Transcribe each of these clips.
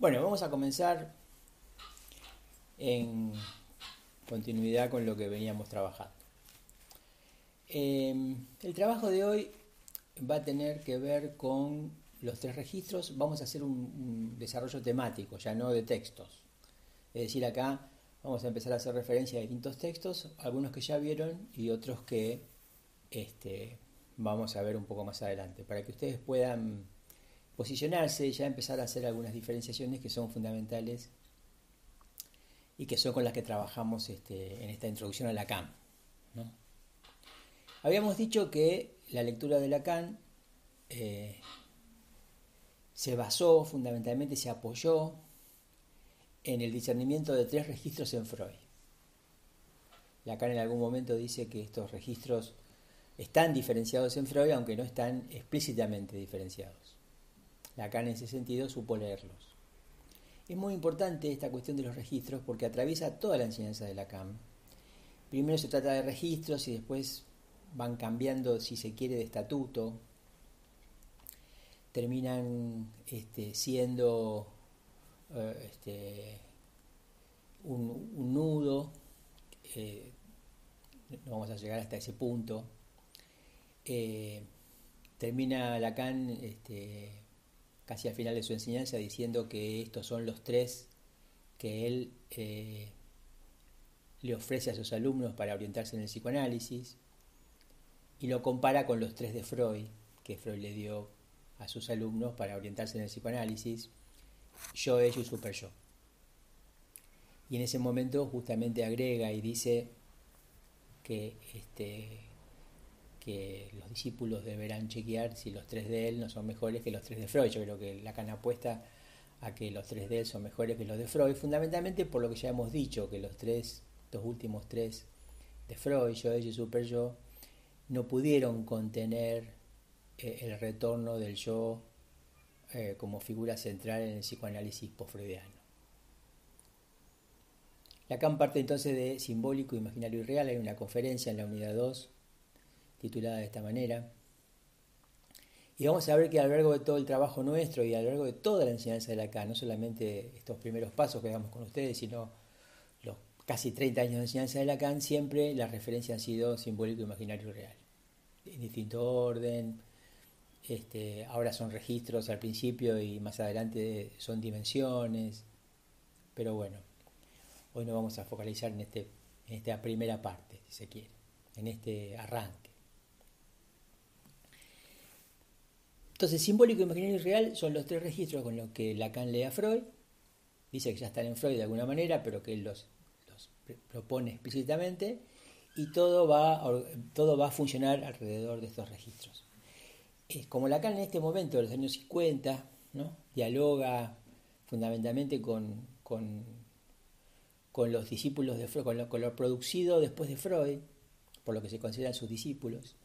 Bueno, vamos a comenzar en continuidad con lo que veníamos trabajando. Em, el trabajo de hoy va a tener que ver con los tres registros. Vamos a hacer un, desarrollo temático, ya no de textos. Es decir, acá vamos a empezar a hacer referencia a distintos textos, algunos que ya vieron y otros que este, vamos a ver un poco más adelante, para que ustedes puedan posicionarse y ya empezar a hacer algunas diferenciaciones que son fundamentales y que son con las que trabajamos este, en esta introducción a Lacan. Habíamos dicho que la lectura de Lacan eh, se basó fundamentalmente, se apoyó en el discernimiento de tres registros en Freud. Lacan en algún momento dice que estos registros están diferenciados en Freud, aunque no están explícitamente diferenciados. Lacan en ese sentido supo leerlos. Es muy importante esta cuestión de los registros porque atraviesa toda la enseñanza de Lacan. Primero se trata de registros y después van cambiando, si se quiere, de estatuto. Terminan este, siendo eh, este, un, nudo. Eh, no vamos a llegar hasta ese punto. Eh, termina Lacan este, casi al final de su enseñanza diciendo que estos son los tres que él eh, le ofrece a sus alumnos para orientarse en el psicoanálisis y lo compara con los tres de Freud que Freud le dio a sus alumnos para orientarse en el psicoanálisis, yo, ello y super yo. Y en ese momento justamente agrega y dice que este, que los discípulos deberán chequear si los tres de él no son mejores que los tres de Freud. Yo creo que Lacan apuesta a que los tres de él son mejores que los de Freud, fundamentalmente por lo que ya hemos dicho, que los tres, los últimos tres de Freud, yo, ellos y super yo, no pudieron contener eh, el retorno del yo eh, como figura central en el psicoanálisis postfreudiano. Lacan parte entonces de simbólico, imaginario y real. Hay una conferencia en la unidad 2 titulada de esta manera. Y vamos a ver que a lo largo de todo el trabajo nuestro y a lo largo de toda la enseñanza de Lacan, no solamente estos primeros pasos que damos con ustedes, sino los casi 30 años de enseñanza de Lacan, siempre la referencia ha sido simbólico, imaginario y real. En distinto orden, este, ahora son registros al principio y más adelante son dimensiones, pero bueno, hoy nos vamos a focalizar en, este, en esta primera parte, si se quiere, en este arranque. Entonces, simbólico, imaginario y real son los tres registros con los que Lacan lee a Freud. Dice que ya están en Freud de alguna manera, pero que él los, propone explícitamente. Y todo va, todo va a funcionar alrededor de estos registros. como Lacan en este momento, de los años 50, ¿no? dialoga fundamentalmente con, con, los discípulos de Freud, con lo, con lo producido después de Freud, por lo que se consideran sus discípulos,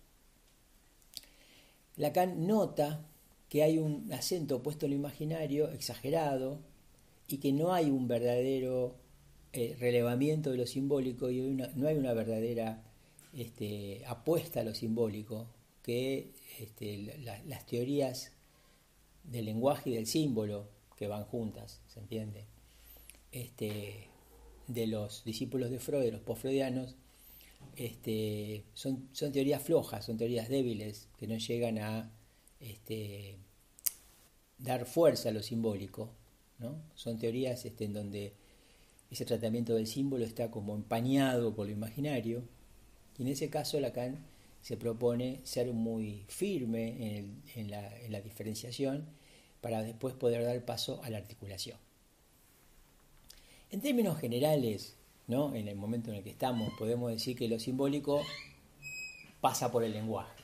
Lacan nota que hay un acento puesto en lo imaginario exagerado y que no hay un verdadero eh, relevamiento de lo simbólico y no hay una verdadera este, apuesta a lo simbólico, que este, las teorías del lenguaje y del símbolo que van juntas, ¿se entiende? Este, de los discípulos de Freud, de los postfreudianos, este, son, teorías flojas, son teorías débiles, que no llegan a este, dar fuerza a lo simbólico. Son teorías este, en donde ese tratamiento del símbolo está como empañado por lo imaginario. Y en ese caso Lacan se propone ser muy firme en la diferenciación para después poder dar paso a la articulación. En términos generales, en el momento en el que estamos, podemos decir que lo simbólico pasa por el lenguaje.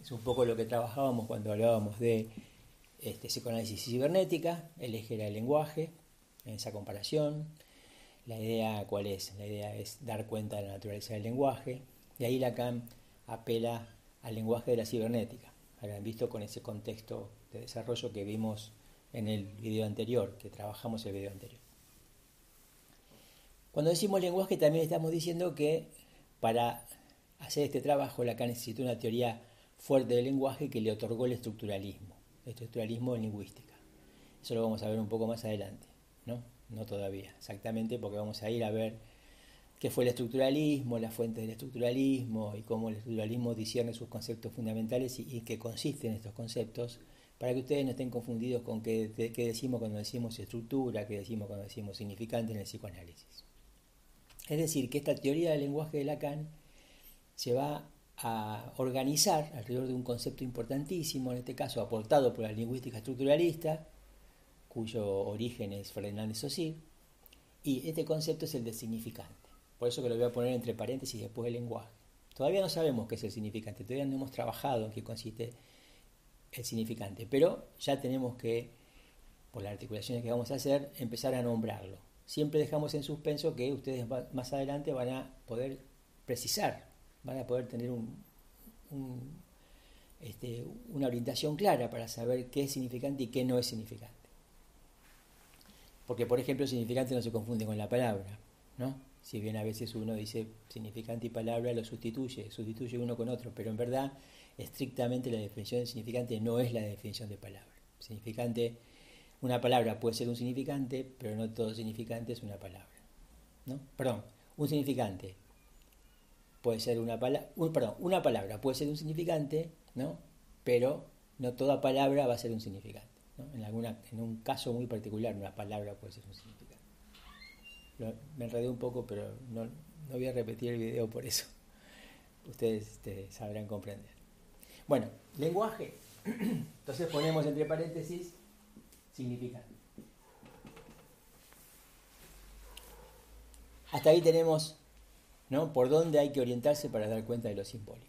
Es un poco lo que trabajábamos cuando hablábamos de este, psicoanálisis cibernética, el eje era el lenguaje, en esa comparación. La idea, ¿cuál es? La idea es dar cuenta de la naturaleza del lenguaje. Y ahí Lacan apela al lenguaje de la cibernética habrán visto con ese contexto de desarrollo que vimos en el video anterior, que trabajamos el video anterior. Cuando decimos lenguaje también estamos diciendo que para hacer este trabajo, Lacan necesitó una teoría fuerte del lenguaje que le otorgó el estructuralismo, el estructuralismo en lingüística. Eso lo vamos a ver un poco más adelante, ¿no? No todavía, exactamente, porque vamos a ir a ver qué fue el estructuralismo, las fuentes del estructuralismo y cómo el estructuralismo discierne sus conceptos fundamentales y, y qué consisten estos conceptos, para que ustedes no estén confundidos con qué, qué decimos cuando decimos estructura, qué decimos cuando decimos significante en el psicoanálisis. Es decir, que esta teoría del lenguaje de Lacan se va a organizar alrededor de un concepto importantísimo, en este caso aportado por la lingüística estructuralista, cuyo origen es Fernández Saussure, y este concepto es el de significante. Por eso que lo voy a poner entre paréntesis después del lenguaje. Todavía no sabemos qué es el significante, todavía no hemos trabajado en qué consiste el significante, pero ya tenemos que, por las articulaciones que vamos a hacer, empezar a nombrarlo. Siempre dejamos en suspenso que ustedes más adelante van a poder precisar, van a poder tener este, una orientación clara para saber qué es significante y qué no es significante. Porque, por ejemplo, significante no se confunde con la palabra, ¿no? Si bien a veces uno dice significante y palabra, lo sustituye, sustituye uno con otro, pero en verdad, estrictamente la definición de significante no es la definición de palabra. Significante, una palabra puede ser un significante, pero no todo significante es una palabra. ¿no? Perdón, un significante puede ser una palabra, perdón, una palabra puede ser un significante, ¿no? Pero no toda palabra va a ser un significante. En, alguna, en un caso muy particular, una palabra puede ser un me enredé un poco, pero no, voy a repetir el video por eso. Ustedes este, sabrán comprender. Bueno, lenguaje. Entonces ponemos entre paréntesis significante. Hasta ahí tenemos ¿no? por dónde hay que orientarse para dar cuenta de lo simbólico.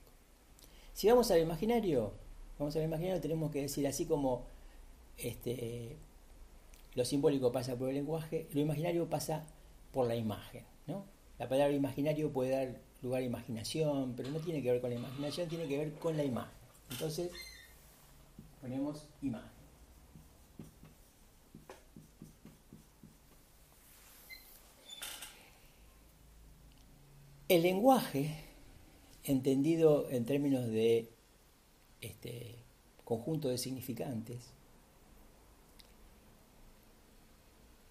Si vamos al imaginario, vamos al imaginario, tenemos que decir así como este, lo simbólico pasa por el lenguaje, lo imaginario pasa por la imagen. ¿no? La palabra imaginario puede dar lugar a imaginación, pero no tiene que ver con la imaginación, tiene que ver con la imagen. Entonces, ponemos imagen. El lenguaje, entendido en términos de este, conjunto de significantes,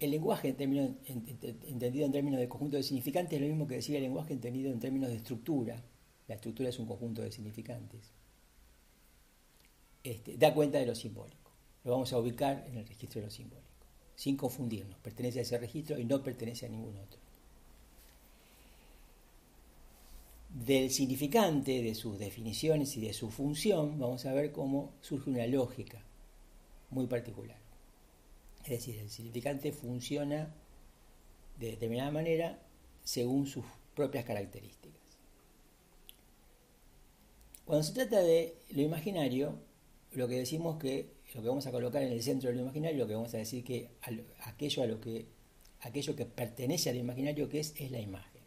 el lenguaje entendido en términos de conjunto de significantes es lo mismo que decir el lenguaje entendido en términos de estructura. La estructura es un conjunto de significantes. Este, da cuenta de lo simbólico. Lo vamos a ubicar en el registro de lo simbólico, sin confundirnos. Pertenece a ese registro y no pertenece a ningún otro. Del significante, de sus definiciones y de su función, vamos a ver cómo surge una lógica muy particular. Es decir, el significante funciona de determinada manera según sus propias características. Cuando se trata de lo imaginario, lo que decimos que lo que vamos a colocar en el centro de lo imaginario, lo que vamos a decir que aquello a lo que aquello que pertenece al imaginario que es es la imagen.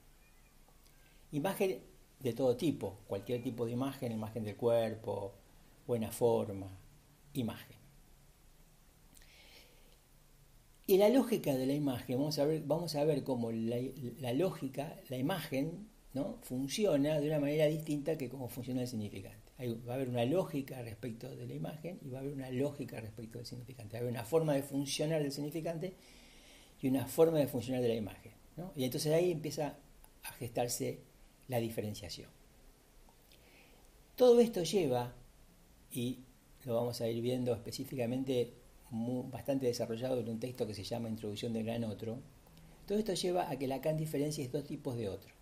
Imagen de todo tipo, cualquier tipo de imagen, imagen del cuerpo, buena forma, imagen. Y la lógica de la imagen, vamos a ver, vamos a ver cómo la, lógica, la imagen, ¿no? funciona de una manera distinta que cómo funciona el significante. va a haber una lógica respecto de la imagen y va a haber una lógica respecto del significante. Va a haber una forma de funcionar del significante y una forma de funcionar de la imagen. Y entonces ahí empieza a gestarse la diferenciación. Todo esto lleva, y lo vamos a ir viendo específicamente bastante desarrollado en un texto que se llama Introducción del Gran Otro, todo esto lleva a que Lacan diferencie dos tipos de otro.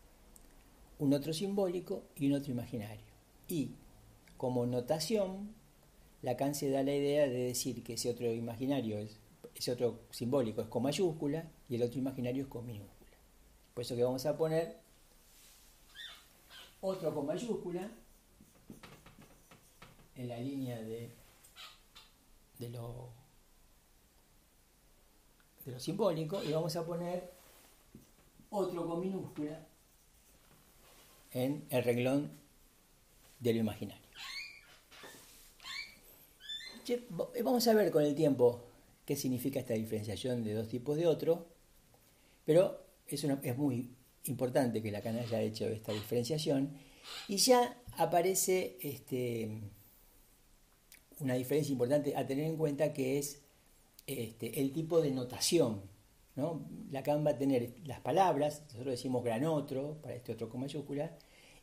Un otro simbólico y un otro imaginario. Y como notación, Lacan se da la idea de decir que ese otro imaginario, es, ese otro simbólico es con mayúscula y el otro imaginario es con minúscula. Por eso que vamos a poner otro con mayúscula en la línea de, de lo de lo simbólico y vamos a poner otro con minúscula en el renglón de lo imaginario. Vamos a ver con el tiempo qué significa esta diferenciación de dos tipos de otro, pero es, es muy importante que la Lacan haya hecho esta diferenciación Y ya aparece este, una diferencia importante a tener en cuenta que es este, el tipo de notación. ¿no? Lacan va a tener las palabras, nosotros decimos gran otro, para este otro con mayúscula,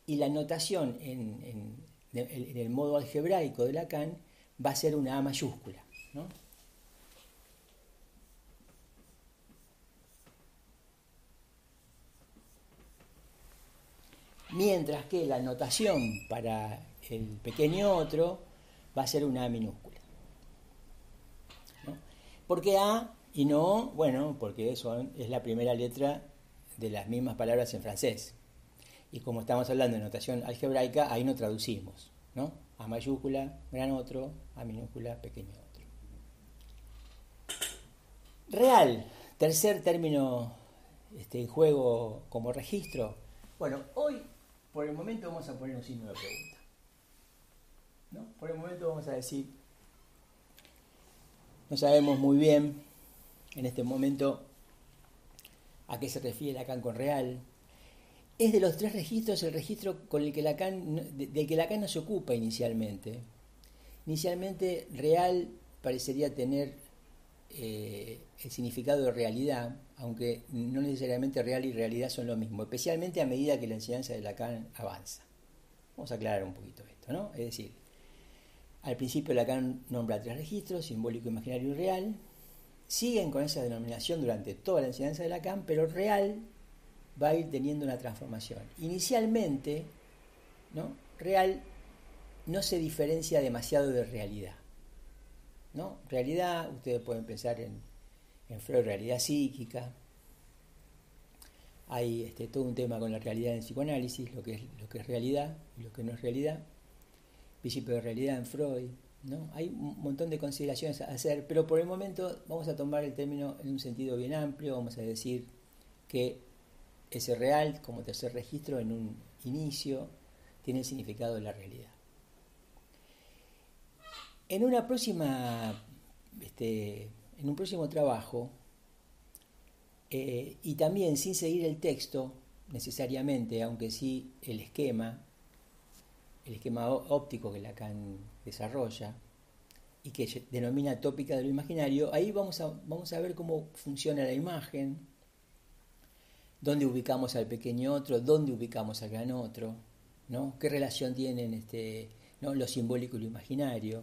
y la notación en, el modo algebraico de Lacan va a ser una A mayúscula. Mientras que la notación para el pequeño otro va a ser una A minúscula. ¿Por qué A y no Bueno, porque eso es la primera letra de las mismas palabras en francés. Y como estamos hablando de notación algebraica, ahí no traducimos. ¿no? A mayúscula, gran otro, A minúscula, pequeño otro. Real, tercer término este, en juego como registro. Bueno, hoy por el momento vamos a poner un signo de pregunta. ¿no? Por el momento vamos a decir, no sabemos muy bien en este momento a qué se refiere Lacan con real. Es de los tres registros el registro con el que Lacan, del que Lacan no se ocupa inicialmente. Inicialmente real parecería tener eh, el significado de realidad, aunque no necesariamente real y realidad son lo mismo, especialmente a medida que la enseñanza de Lacan avanza. Vamos a aclarar un poquito esto, ¿no? Es decir, al principio Lacan nombra tres registros, simbólico, imaginario y real. Siguen con esa denominación durante toda la enseñanza de Lacan, pero real va a ir teniendo una transformación. Inicialmente, ¿no? real no se diferencia demasiado de realidad. ¿no? Realidad, ustedes pueden pensar en, en Freud, realidad psíquica. Hay este, todo un tema con la realidad en psicoanálisis, lo que es, lo que es realidad y lo que no es realidad principio de realidad en Freud. ¿no? Hay un montón de consideraciones a hacer, pero por el momento vamos a tomar el término en un sentido bien amplio, vamos a decir que ese real como tercer registro en un inicio tiene el significado de la realidad. En una próxima, este, en un próximo trabajo, eh, y también sin seguir el texto necesariamente, aunque sí el esquema, el esquema óptico que Lacan desarrolla y que denomina tópica de lo imaginario, ahí vamos a, vamos a ver cómo funciona la imagen, dónde ubicamos al pequeño otro, dónde ubicamos al gran otro, ¿no? qué relación tienen este, ¿no? lo simbólico y lo imaginario.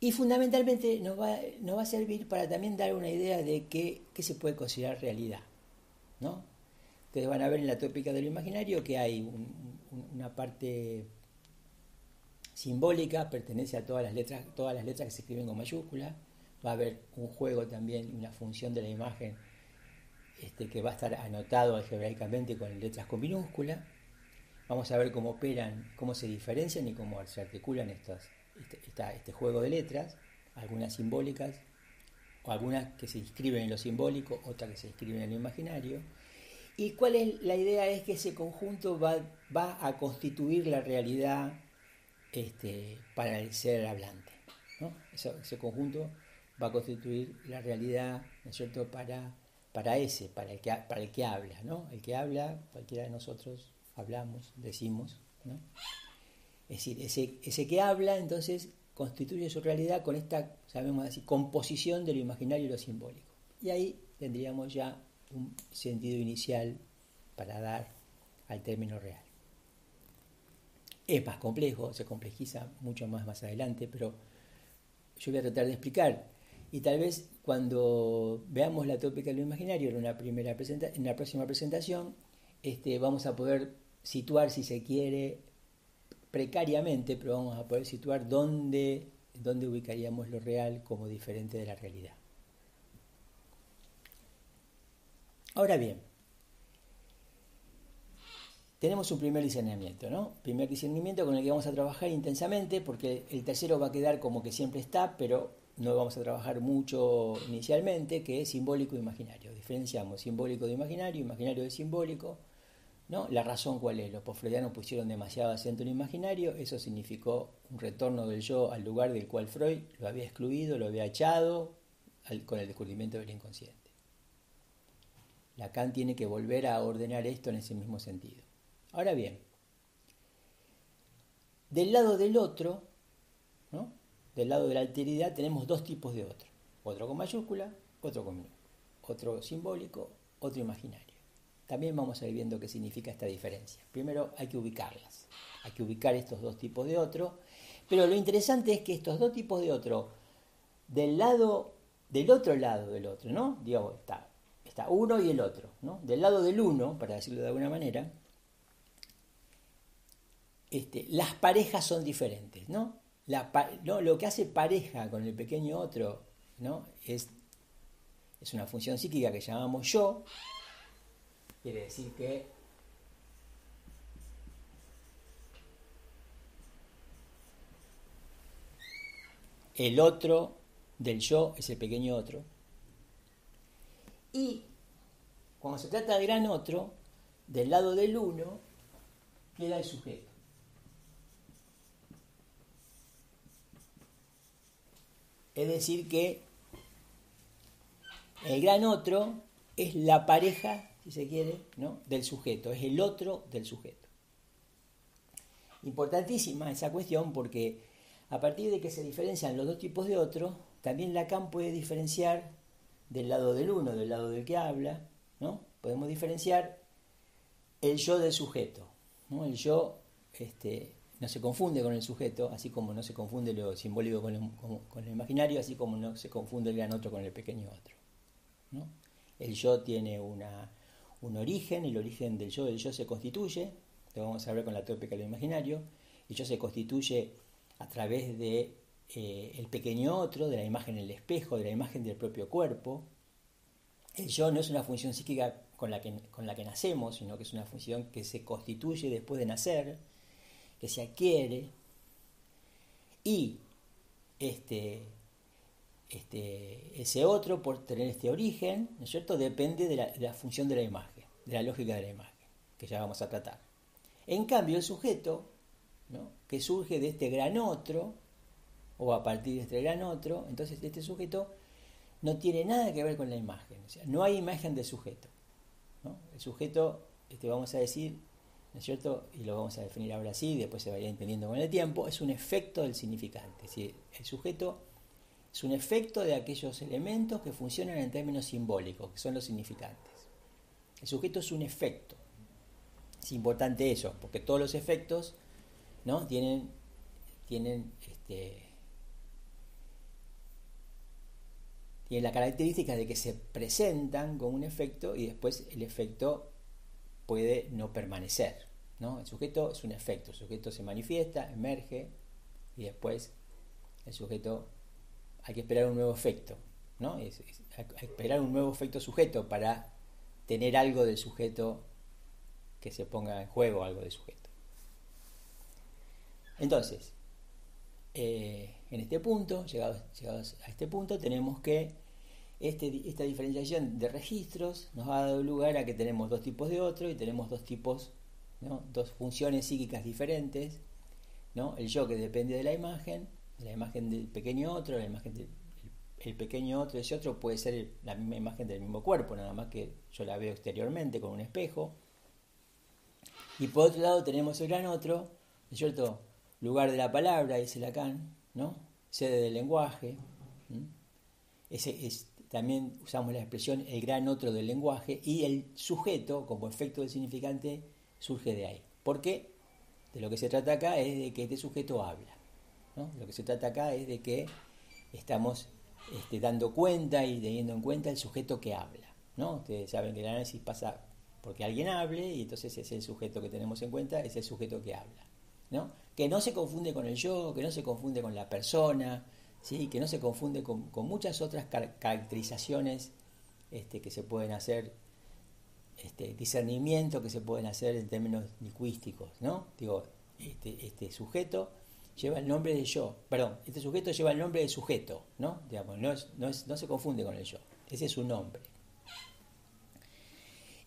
Y fundamentalmente nos va, nos va a servir para también dar una idea de qué, qué se puede considerar realidad. ¿no? Ustedes van a ver en la tópica de lo imaginario que hay una parte simbólica, pertenece a todas las letras, todas las letras que se escriben con mayúscula. Va a haber un juego también, una función de la imagen este, que va a estar anotado algebraicamente con letras con minúscula. Vamos a ver cómo operan, cómo se diferencian y cómo se articulan estas, este, este juego de letras, algunas simbólicas, o algunas que se inscriben en lo simbólico, otras que se inscriben en lo imaginario ¿Y cuál es la idea? Es que ese conjunto va, va a constituir la realidad este, para el ser hablante. ¿no? Ese, conjunto va a constituir la realidad, ¿no es cierto?, para, para ese, para el, que, para el que habla. ¿no? El que habla, cualquiera de nosotros hablamos, decimos. ¿no? Es decir, ese, ese que habla, entonces, constituye su realidad con esta, sabemos así, composición de lo imaginario y lo simbólico. Y ahí tendríamos ya un sentido inicial para dar al término real. Es más complejo, se complejiza mucho más más adelante, pero yo voy a tratar de explicar. Y tal vez cuando veamos la tópica de lo imaginario en una, primera en la próxima presentación, este, vamos a poder situar, si se quiere, precariamente, pero vamos a poder situar dónde, dónde ubicaríamos lo real como diferente de la realidad. Ahora bien, tenemos un primer discernimiento, ¿no? Primer discernimiento con el que vamos a trabajar intensamente, porque el tercero va a quedar como que siempre está, pero no vamos a trabajar mucho inicialmente, que es simbólico e imaginario. Diferenciamos simbólico de imaginario, imaginario de simbólico. ¿no? La razón cuál es, los postfreudianos pusieron demasiado acento en lo imaginario, eso significó un retorno del yo al lugar del cual Freud lo había excluido, lo había echado con el descubrimiento del inconsciente. Lacan tiene que volver a ordenar esto en ese mismo sentido. Ahora bien, del lado del otro, ¿no? del lado de la alteridad, tenemos dos tipos de otro. Otro con mayúscula, otro con minúscula. Otro simbólico, otro imaginario. También vamos a ir viendo qué significa esta diferencia. Primero hay que ubicarlas. Hay que ubicar estos dos tipos de otro. Pero lo interesante es que estos dos tipos de otro, del lado, del otro lado del otro, ¿no? Digamos, está, está uno y el otro, ¿no? Del lado del uno, para decirlo de alguna manera, este, las parejas son diferentes, ¿no? Lo que hace pareja con el pequeño otro, ¿no? Es, es una función psíquica que llamamos yo, quiere decir que el otro del yo es el pequeño otro. Y cuando se trata del gran otro, del lado del uno, queda el sujeto. Es decir, que el gran otro es la pareja, si se quiere, ¿no? del sujeto, es el otro del sujeto. Importantísima esa cuestión porque a partir de que se diferencian los dos tipos de otro, también Lacan puede diferenciar del lado del uno, del lado del que habla, ¿no? Podemos diferenciar el yo del sujeto. ¿no? El yo este, no se confunde con el sujeto, así como no se confunde lo simbólico con el, imaginario, así como no se confunde el gran otro con el pequeño otro. El yo tiene una, un origen, el origen del yo, del yo se constituye, lo vamos a ver con la tópica del imaginario, el yo se constituye a través de eh, el pequeño otro, de la imagen en el espejo, de la imagen del propio cuerpo. El yo no es una función psíquica con la que, con la que nacemos, sino que es una función que se constituye después de nacer que se adquiere y este, este, ese otro, por tener este origen, ¿no cierto?, depende de la, función de la imagen, de la lógica de la imagen, que ya vamos a tratar. En cambio, el sujeto, que surge de este gran otro, o a partir de este otro, entonces este sujeto no tiene nada que ver con la imagen, no hay imagen de sujeto. El sujeto, este, vamos a decir, ¿no es cierto? Y lo vamos a definir ahora así, después se vaya entendiendo con el tiempo, es un efecto del significante. Es el sujeto es un efecto de aquellos elementos que funcionan en términos simbólicos, que son los significantes. El sujeto es un efecto. Es importante eso, porque todos los efectos ¿no? tienen, tienen, este, tienen la característica de que se presentan con un efecto y después el efecto puede no permanecer. ¿no? El sujeto es un efecto, el sujeto se manifiesta, emerge y después el sujeto hay que esperar un nuevo efecto, ¿no? que esperar un nuevo efecto sujeto para tener algo del sujeto que se ponga en juego, algo del sujeto. Entonces, eh, en este punto, llegados, llegados a este punto, tenemos que este, esta diferenciación de registros nos ha dado lugar a que tenemos dos tipos de otro y tenemos dos tipos, dos funciones psíquicas diferentes. ¿no? El yo que depende de la imagen, de la imagen del pequeño otro, la imagen del el pequeño otro, ese otro puede ser la misma imagen del mismo cuerpo, nada más que yo la veo exteriormente con un espejo. Y por otro lado tenemos el gran otro, ¿no es cierto? Lugar de la palabra, dice Lacan, ¿no? Sede del lenguaje. Ese es también usamos la expresión el gran otro del lenguaje y el sujeto, como efecto del significante, surge de ahí. ¿Por qué? De lo que se trata acá es de que este sujeto habla. Lo que se trata acá es de que estamos este, dando cuenta y teniendo en cuenta el sujeto que habla. ¿no? Ustedes saben que el análisis pasa porque alguien hable y entonces es el sujeto que tenemos en cuenta, es el sujeto que habla. ¿no? Que no se confunde con el yo, que no se confunde con la persona, ¿sí? que no se confunde con, muchas otras caracterizaciones este, que se pueden hacer, este, discernimiento que se pueden hacer en términos lingüísticos. ¿no? Digo, este, este sujeto lleva el nombre de yo, perdón, este sujeto lleva el nombre de sujeto, ¿no? Digamos, no, no, se confunde con el yo, ese es su nombre.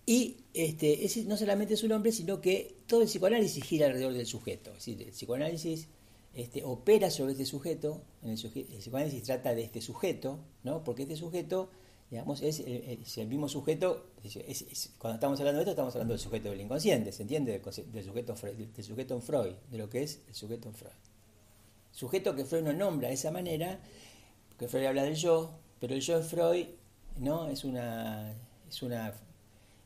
Y este, no solamente es su nombre, sino que todo el psicoanálisis gira alrededor del sujeto. Es el psicoanálisis este, opera sobre este sujeto, en el, psicoanálisis trata de este sujeto, ¿no? porque este sujeto digamos, es el, mismo sujeto, cuando estamos hablando de esto, estamos hablando del sujeto del inconsciente, ¿se entiende? Del, sujeto, del sujeto en Freud, de lo que es el sujeto en Freud. Sujeto que Freud no nombra de esa manera, porque Freud habla del yo, pero el yo de Freud ¿no? es, una, es una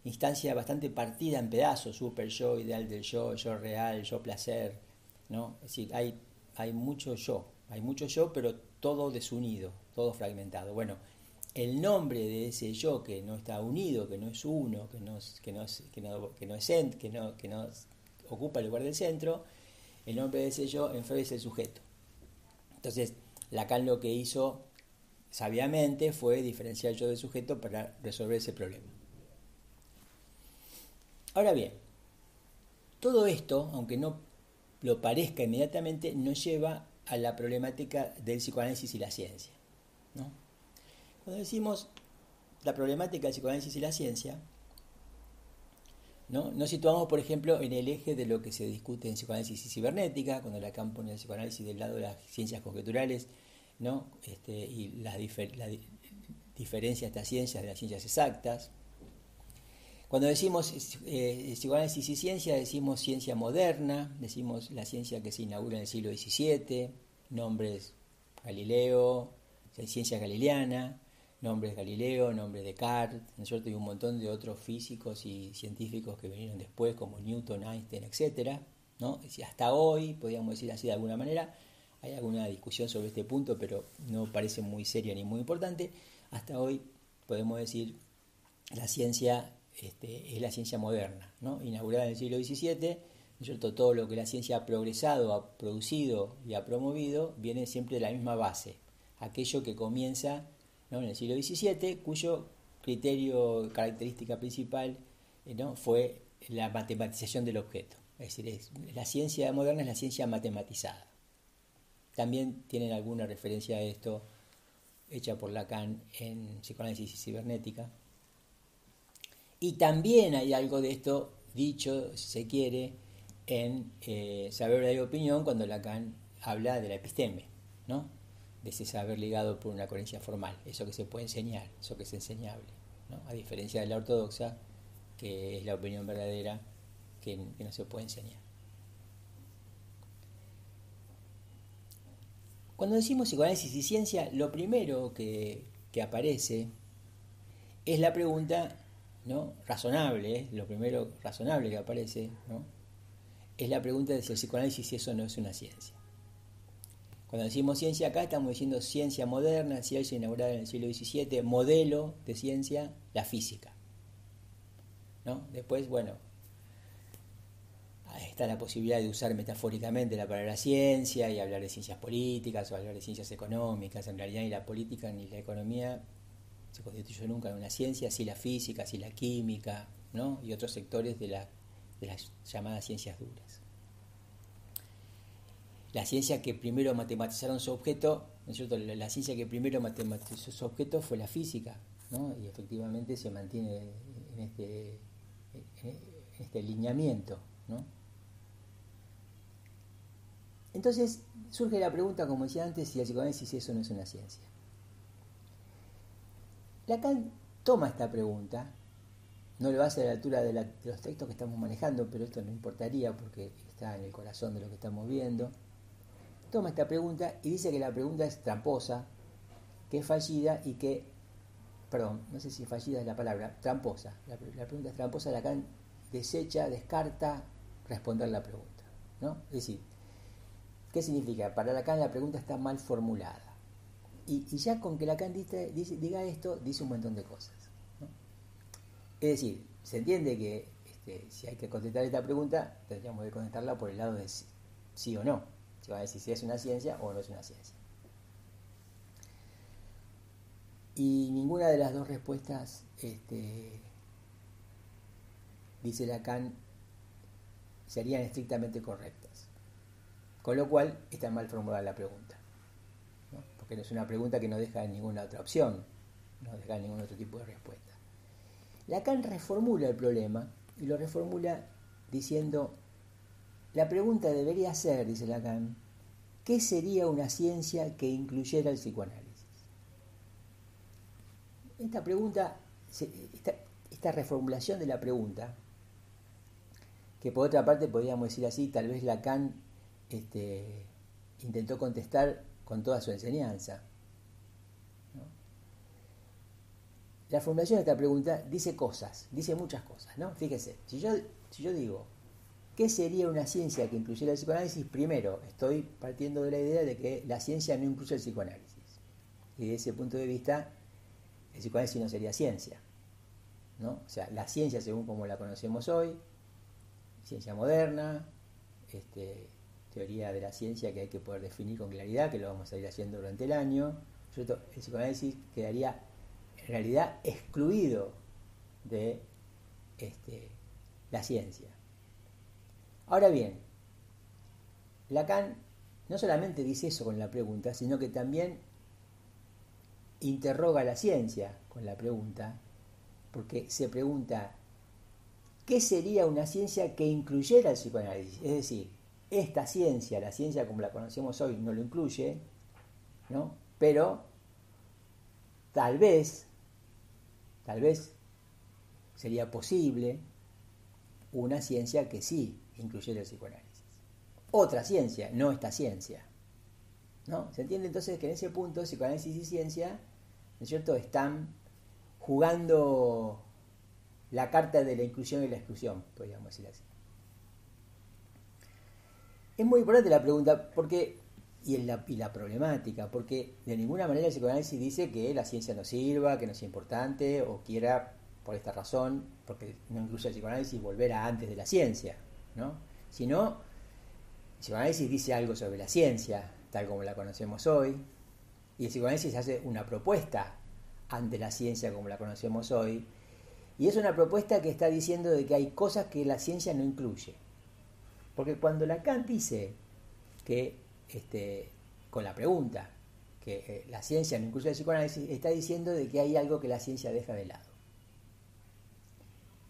instancia bastante partida en pedazos, super yo, ideal del yo, yo real, yo placer, ¿no? Es decir, hay, hay mucho yo, hay mucho yo, pero todo desunido, todo fragmentado. Bueno, el nombre de ese yo que no está unido, que no es uno, que no, no, que no, que no es que no, que no ocupa el lugar del centro, el nombre de ese yo en Freud es el sujeto. Entonces, Lacan lo que hizo sabiamente fue diferenciar yo del sujeto para resolver ese problema. Ahora bien, todo esto, aunque no lo parezca inmediatamente, nos lleva a la problemática del psicoanálisis y la ciencia. ¿no? Cuando decimos la problemática del psicoanálisis y la ciencia, ¿no? nos situamos, por ejemplo, en el eje de lo que se discute en psicoanálisis y cibernética, cuando Lacan pone el psicoanálisis del lado de las ciencias conjeturales ¿no? Este, y la, la diferencia de estas ciencias de las ciencias exactas. Cuando decimos eh, psicoanálisis y ciencia, decimos ciencia moderna, decimos la ciencia que se inaugura en el siglo XVII, nombres Galileo, ciencia galileana, nombres Galileo, nombres Descartes, ¿no es cierto? Y un montón de otros físicos y científicos que vinieron después, como Newton, Einstein, etc. ¿no? hasta hoy, podríamos decir así de alguna manera, hay alguna discusión sobre este punto, pero no parece muy seria ni muy importante. Hasta hoy podemos decir la ciencia este, es la ciencia moderna, inaugurada en el siglo XVII. ¿no es cierto? Todo lo que la ciencia ha progresado, ha producido y ha promovido viene siempre de la misma base, aquello que comienza en el siglo XVII, cuyo criterio, característica principal eh, ¿no? fue la matematización del objeto. Es decir, la ciencia moderna es la ciencia matematizada. También tienen alguna referencia a esto hecha por Lacan en Psicoanálisis y Cibernética. Y también hay algo de esto dicho, si se quiere, en eh, Saber y Opinión, cuando Lacan habla de la episteme, ¿no? de ese saber ligado por una coherencia formal, eso que se puede enseñar, eso que es enseñable, ¿no? a diferencia de la ortodoxa, que es la opinión verdadera que, no se puede enseñar. Cuando decimos psicoanálisis y ciencia, lo primero que, aparece es la pregunta ¿no? razonable, lo primero razonable que aparece, ¿no? es la pregunta de si el psicoanálisis eso no es una ciencia. Cuando decimos ciencia acá estamos diciendo ciencia moderna, ciencia inaugurada en el siglo XVII, modelo de ciencia, la física. ¿No? Después, bueno, está la posibilidad de usar metafóricamente la palabra ciencia y hablar de ciencias políticas o hablar de ciencias económicas. En realidad ni la política ni la economía se nunca en una ciencia, sí la física, sí la química, ¿no? y otros sectores de, de las llamadas ciencias duras la ciencia que primero matematizaron su objeto, ¿no es cierto? La, ciencia que primero matematizó su objeto fue la física, ¿no? y efectivamente se mantiene en este, este lineamiento. ¿no? Entonces surge la pregunta, como decía antes, si el psicoanálisis eso no es una ciencia. Lacan toma esta pregunta, no le va a la altura de, de los textos que estamos manejando, pero esto no importaría porque está en el corazón de lo que estamos viendo toma esta pregunta y dice que la pregunta es tramposa, que es fallida y que, perdón, no sé si fallida es la palabra, tramposa. La, pregunta es tramposa, Lacan desecha, descarta responder la pregunta. ¿no? Es decir, ¿qué significa? Para Lacan la pregunta está mal formulada. Y, ya con que Lacan diga esto, dice un montón de cosas. Es decir, se entiende que este, si hay que contestar esta pregunta, tendríamos que contestarla por el lado de sí o no va a decir si es una ciencia o no es una ciencia. Y ninguna de las dos respuestas, este, dice Lacan, serían estrictamente correctas. Con lo cual está mal formulada la pregunta. No es una pregunta que no deja ninguna otra opción, no deja ningún otro tipo de respuesta. Lacan reformula el problema y lo reformula diciendo la pregunta debería ser, dice Lacan, ¿qué sería una ciencia que incluyera el psicoanálisis? esta pregunta, esta, reformulación de la pregunta, que por otra parte podríamos decir así, tal vez Lacan este, intentó contestar con toda su enseñanza. La formulación de esta pregunta dice cosas, dice muchas cosas, ¿no? Fíjese, si yo, si yo digo, ¿qué sería una ciencia que incluyera el psicoanálisis? Primero, estoy partiendo de la idea de que la ciencia no incluye el psicoanálisis. Y desde ese punto de vista, el psicoanálisis no sería ciencia. ¿no? O sea, la ciencia según como la conocemos hoy, ciencia moderna, este, teoría de la ciencia que hay que poder definir con claridad, que lo vamos a ir haciendo durante el año. El psicoanálisis quedaría en realidad excluido de este, la ciencia. Ahora bien, Lacan no solamente dice eso con la pregunta, sino que también interroga la ciencia con la pregunta, porque se pregunta, ¿qué sería una ciencia que incluyera el psicoanálisis? Es decir, esta ciencia, la ciencia como la conocemos hoy, no lo incluye, ¿no? Pero tal vez, tal vez sería posible una ciencia que sí incluyera el psicoanálisis. Otra ciencia, no esta ciencia. ¿No? ¿Se entiende entonces que en ese punto psicoanálisis y ciencia ¿no es cierto?, están jugando la carta de la inclusión y la exclusión, podríamos decir así. Es muy importante la pregunta, porque, y la, problemática, porque de ninguna manera el psicoanálisis dice que la ciencia no sirva, que no sea importante, o quiera, por esta razón, porque no incluye el psicoanálisis, volver a antes de la ciencia, ¿no? Sino, el psicoanálisis dice algo sobre la ciencia, tal como la conocemos hoy, y el psicoanálisis hace una propuesta ante la ciencia como la conocemos hoy. Y es una propuesta que está diciendo de que hay cosas que la ciencia no incluye. Porque cuando Lacan dice que, este, con la pregunta, que eh, la ciencia no incluye el psicoanálisis, está diciendo de que hay algo que la ciencia deja de lado.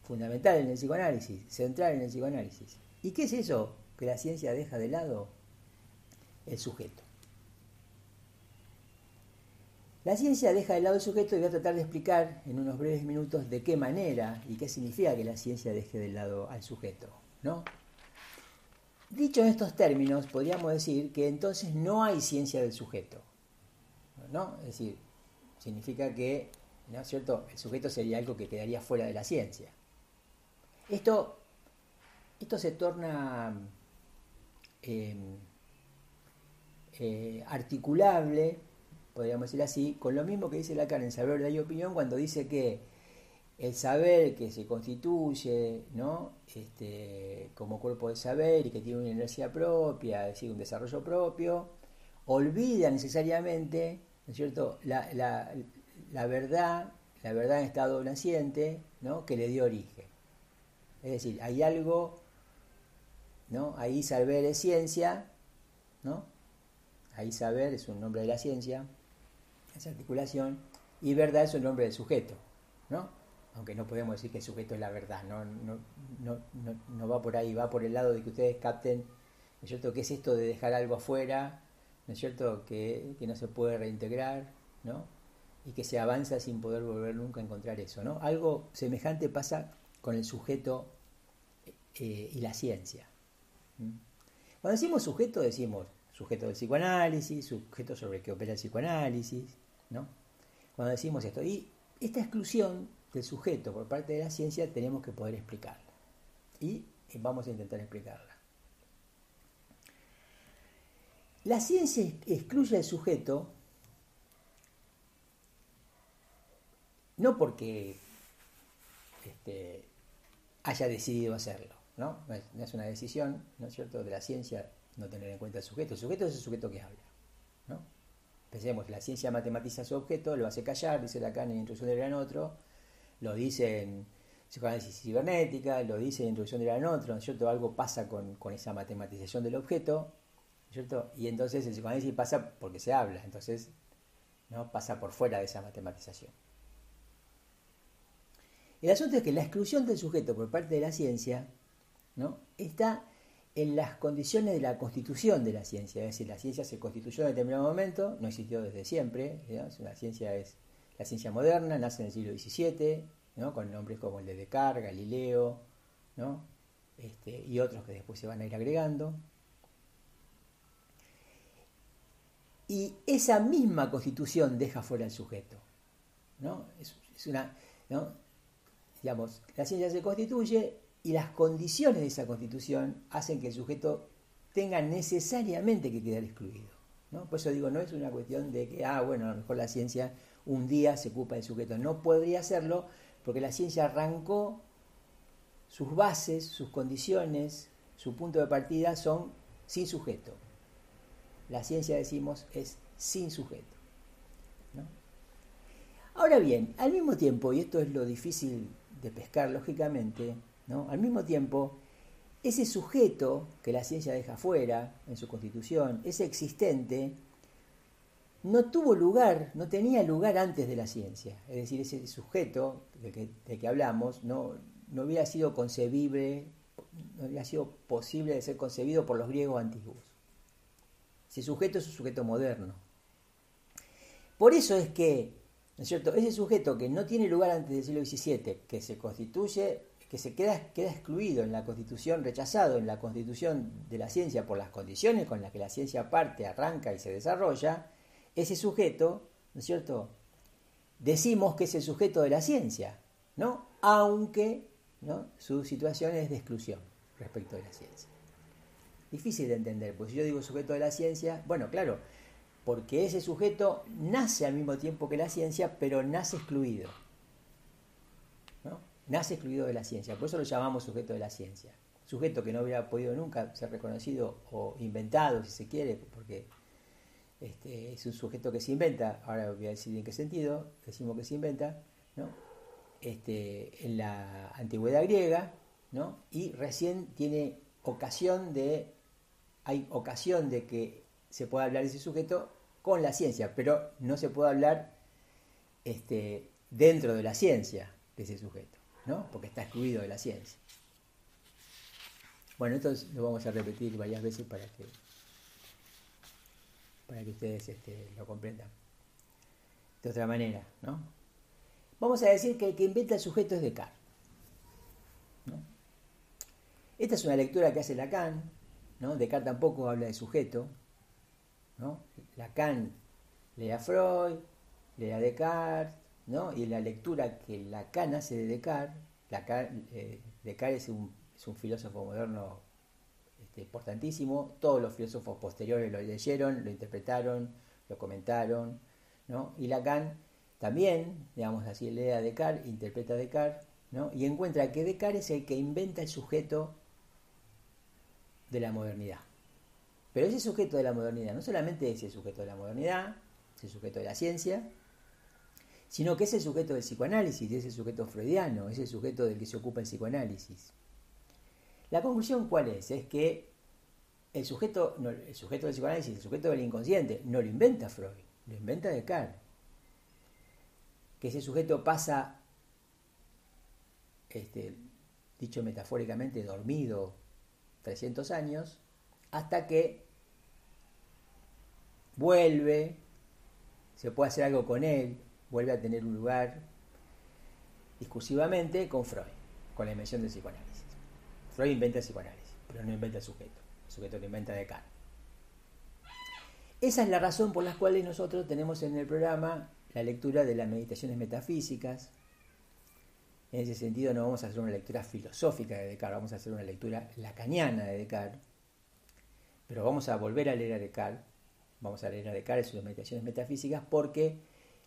Fundamental en el psicoanálisis, central en el psicoanálisis. ¿Y qué es eso que la ciencia deja de lado? El sujeto. La ciencia deja de lado el sujeto y voy a tratar de explicar en unos breves minutos de qué manera y qué significa que la ciencia deje de lado al sujeto. ¿no? Dicho en estos términos, podríamos decir que entonces no hay ciencia del sujeto. ¿no? Es decir, significa que ¿no es cierto? el sujeto sería algo que quedaría fuera de la ciencia. Esto, esto se torna em, eh, articulable podríamos decir así, con lo mismo que dice Lacan en Saber, de y Opinión, cuando dice que el saber que se constituye ¿no? este, como cuerpo de saber y que tiene una inercia propia, es decir, un desarrollo propio, olvida necesariamente ¿no es cierto? La, verdad, la verdad en estado naciente ¿no? que le dio origen. Es decir, hay algo, ¿no? ahí saber es ciencia, ¿no? ahí saber es un nombre de la ciencia, esa articulación, y verdad es el nombre del sujeto, ¿no? Aunque no podemos decir que el sujeto es la verdad, no, no, no, no, va por ahí, va por el lado de que ustedes capten, ¿no es cierto?, qué es esto de dejar algo afuera, ¿no es cierto?, que, no se puede reintegrar, ¿no? Y que se avanza sin poder volver nunca a encontrar eso, ¿no? Algo semejante pasa con el sujeto eh, y la ciencia. Cuando decimos sujeto, decimos sujeto del psicoanálisis, sujeto sobre el que opera el psicoanálisis, ¿no? Cuando decimos esto. Y esta exclusión del sujeto por parte de la ciencia tenemos que poder explicarla. Y vamos a intentar explicarla. La ciencia excluye al sujeto no porque este, haya decidido hacerlo, ¿no? No es, una decisión, ¿no es cierto?, de la ciencia no tener en cuenta el sujeto. El sujeto es el sujeto que habla. ¿no? Pensemos, la ciencia matematiza su objeto, lo hace callar, dice Lacan en Introducción del Gran Otro, lo dice en Psicoanálisis Cibernética, lo dice en Introducción Gran Otro, ¿no es cierto? Algo pasa con, esa matematización del objeto, ¿no es cierto? Y entonces el psicoanálisis pasa porque se habla, entonces ¿no? pasa por fuera de esa matematización. El asunto es que la exclusión del sujeto por parte de la ciencia ¿no? está en las condiciones de la constitución de la ciencia. Es decir, la ciencia se constituyó en determinado momento, no existió desde siempre. La ciencia es la ciencia moderna nace en el siglo XVII, ¿no? con nombres como el de Descartes, Galileo, ¿no? Este, y otros que después se van a ir agregando. Y esa misma constitución deja fuera al sujeto. ¿no? Es, una, Digamos, la ciencia se constituye y las condiciones de esa constitución hacen que el sujeto tenga necesariamente que quedar excluido. ¿no? Por eso digo, no es una cuestión de que, ah, bueno, a lo mejor la ciencia un día se ocupa del sujeto. No podría hacerlo porque la ciencia arrancó sus bases, sus condiciones, su punto de partida son sin sujeto. La ciencia, decimos, es sin sujeto. Ahora bien, al mismo tiempo, y esto es lo difícil de pescar lógicamente, al mismo tiempo, ese sujeto que la ciencia deja fuera en su constitución, ese existente, no tuvo lugar, no tenía lugar antes de la ciencia. Es decir, ese sujeto de que, que hablamos no, no hubiera sido concebible, no hubiera sido posible de ser concebido por los griegos antiguos. Ese sujeto es un sujeto moderno. Por eso es que, ¿no es cierto?, ese sujeto que no tiene lugar antes del siglo XVII, que se constituye, que se queda, queda excluido en la constitución, rechazado en la constitución de la ciencia por las condiciones con las que la ciencia parte, arranca y se desarrolla, ese sujeto, ¿no es cierto?, decimos que es el sujeto de la ciencia, ¿no? Aunque ¿no? su situación es de exclusión respecto de la ciencia. Difícil de entender, pues si yo digo sujeto de la ciencia, bueno, claro, porque ese sujeto nace al mismo tiempo que la ciencia, pero nace excluido. ¿no? Nace excluido de la ciencia, por eso lo llamamos sujeto de la ciencia. Sujeto que no hubiera podido nunca ser reconocido o inventado, si se quiere, porque este, es un sujeto que se inventa, ahora voy a decir en qué sentido, decimos que se inventa, ¿no? este, en la antigüedad griega, ¿no? y recién tiene ocasión de, hay ocasión de que se pueda hablar de ese sujeto con la ciencia, pero no se puede hablar este, dentro de la ciencia de ese sujeto, ¿no? porque está excluido de la ciencia. Bueno, esto lo vamos a repetir varias veces para que, para que ustedes este, lo comprendan de otra manera, ¿no? Vamos a decir que el que inventa el sujeto es Descartes. Esta es una lectura que hace Lacan. ¿no? Descartes tampoco habla de sujeto. ¿no? Lacan lee a Freud, lee a Descartes, ¿no? y la lectura que Lacan hace de Descartes, eh, Descartes es un, filósofo moderno este, importantísimo, todos los filósofos posteriores lo leyeron, lo interpretaron, lo comentaron, ¿no? y Lacan también, digamos así, lee a Descartes, interpreta a Descartes, ¿no? y encuentra que Descartes es el que inventa el sujeto de la modernidad. Pero ese sujeto de la modernidad no solamente es el sujeto de la modernidad, es el sujeto de la ciencia, sino que es el sujeto del psicoanálisis, es el sujeto freudiano, es el sujeto del que se ocupa el psicoanálisis. La conclusión cuál es? Es que el sujeto, el sujeto del psicoanálisis, el sujeto del inconsciente, no lo inventa Freud, lo inventa Descartes que ese sujeto pasa, este, dicho metafóricamente, dormido 300 años, hasta que vuelve, se puede hacer algo con él, vuelve a tener un lugar discursivamente con Freud, con la invención del psicoanálisis. Freud inventa el psicoanálisis, pero no inventa el sujeto, el sujeto que inventa Descartes. Esa es la razón por la cual nosotros tenemos en el programa la lectura de las meditaciones metafísicas. En ese sentido no vamos a hacer una lectura filosófica de Descartes, vamos a hacer una lectura lacaniana de Descartes. Pero vamos a volver a leer a Descartes, vamos a leer a Descartes sus meditaciones metafísicas porque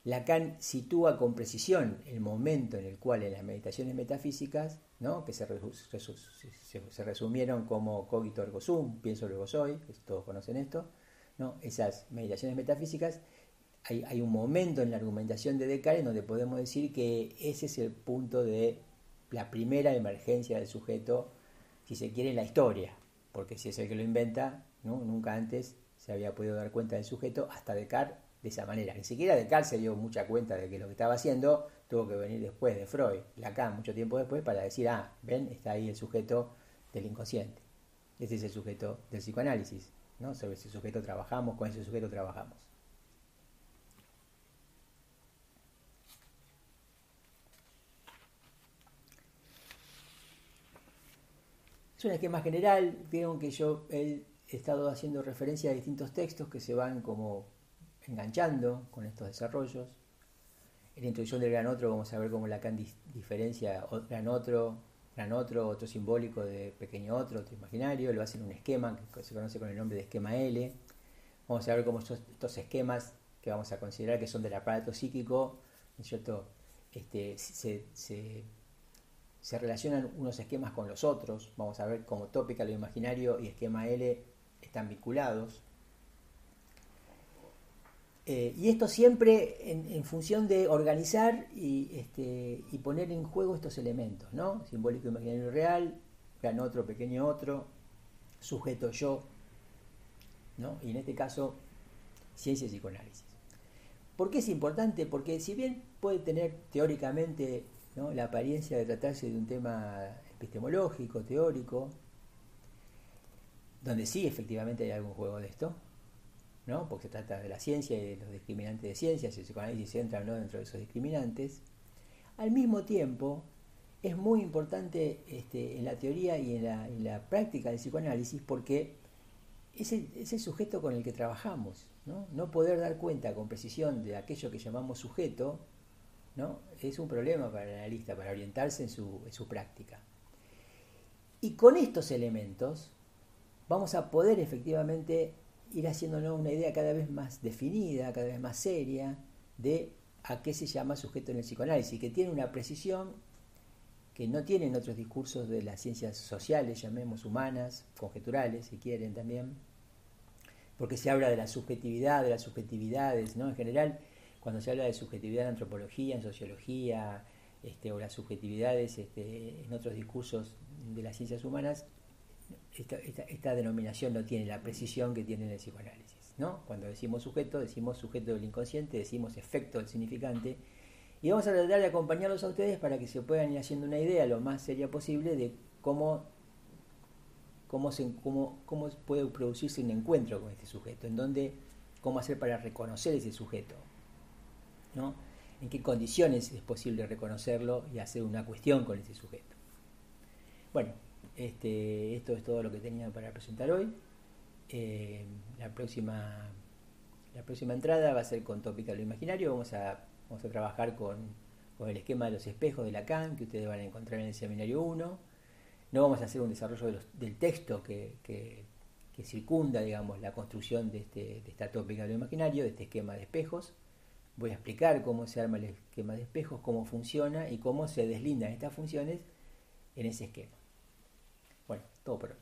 Lacan sitúa con precisión el momento en el cual en las meditaciones metafísicas, que se, resumieron como cogito ergo sum, pienso luego soy, todos conocen esto, esas meditaciones metafísicas hay, un momento en la argumentación de Descartes donde podemos decir que ese es el punto de la primera emergencia del sujeto, si se quiere, en la historia, porque si es el que lo inventa, nunca antes se había podido dar cuenta del sujeto hasta Descartes de esa manera. Ni siquiera de Descartes se dio mucha cuenta de que lo que estaba haciendo tuvo que venir después de Freud, Lacan, mucho tiempo después, para decir, ah, ven, está ahí el sujeto del inconsciente. este es el sujeto del psicoanálisis. ¿no? Sobre ese sujeto trabajamos, con ese sujeto trabajamos. Es un esquema general, vieron que yo he estado haciendo referencia a distintos textos que se van como enganchando con estos desarrollos. En la introducción del gran otro vamos a ver cómo Lacan diferencia gran otro, gran otro, otro simbólico de pequeño otro, otro imaginario, lo hace en un esquema que se conoce con el nombre de esquema L. Vamos a ver cómo estos, esquemas que vamos a considerar que son del aparato psíquico, ¿no es cierto? Este, se, se se relacionan unos esquemas con los otros. Vamos a ver cómo tópica, lo imaginario y esquema L están vinculados. Eh, y esto siempre en, función de organizar y, este, y, poner en juego estos elementos, ¿no? Simbólico, imaginario real, gran otro, pequeño otro, sujeto yo, ¿no? Y en este caso, ciencia y psicoanálisis. ¿Por qué es importante? Porque si bien puede tener teóricamente la apariencia de tratarse de un tema epistemológico, teórico, donde sí efectivamente hay algún juego de esto, ¿no? porque se trata de la ciencia y de los discriminantes de ciencia, si el psicoanálisis entra no dentro de esos discriminantes, al mismo tiempo es muy importante este, en la teoría y en la, práctica del psicoanálisis porque es el, sujeto con el que trabajamos. ¿no? no poder dar cuenta con precisión de aquello que llamamos sujeto ¿no? Es un problema para el analista, para orientarse en su, en su práctica. Y con estos elementos vamos a poder efectivamente ir haciéndonos una idea cada vez más definida, cada vez más seria, de a qué se llama sujeto en el psicoanálisis, que tiene una precisión que no tienen otros discursos de las ciencias sociales, llamemos humanas, conjeturales, si quieren también, porque se habla de la subjetividad, de las subjetividades, ¿no? En general, cuando se habla de subjetividad en antropología, en sociología, este, o las subjetividades este, en otros discursos de las ciencias humanas, esta, denominación no tiene la precisión que tiene en el psicoanálisis. ¿no? Cuando decimos sujeto, decimos sujeto del inconsciente, decimos efecto del significante, y vamos a tratar de acompañarlos a ustedes para que se puedan ir haciendo una idea lo más seria posible de cómo, cómo, se, cómo, cómo puede producirse un encuentro con este sujeto, en dónde, cómo hacer para reconocer ese sujeto, ¿no? en qué condiciones es posible reconocerlo y hacer una cuestión con ese sujeto. Bueno, este, esto es todo lo que tenía para presentar hoy. Eh, la, próxima, la próxima entrada va a ser con tópica lo imaginario. Vamos a, vamos a trabajar con, con, el esquema de los espejos de Lacan, que ustedes van a encontrar en el seminario 1. No vamos a hacer un desarrollo del texto que, que, circunda digamos, la construcción de, este, de esta tópica de lo imaginario, de este esquema de espejos voy a explicar cómo se arma el esquema de espejos, cómo funciona y cómo se deslindan estas funciones en ese esquema. Bueno, todo por hoy.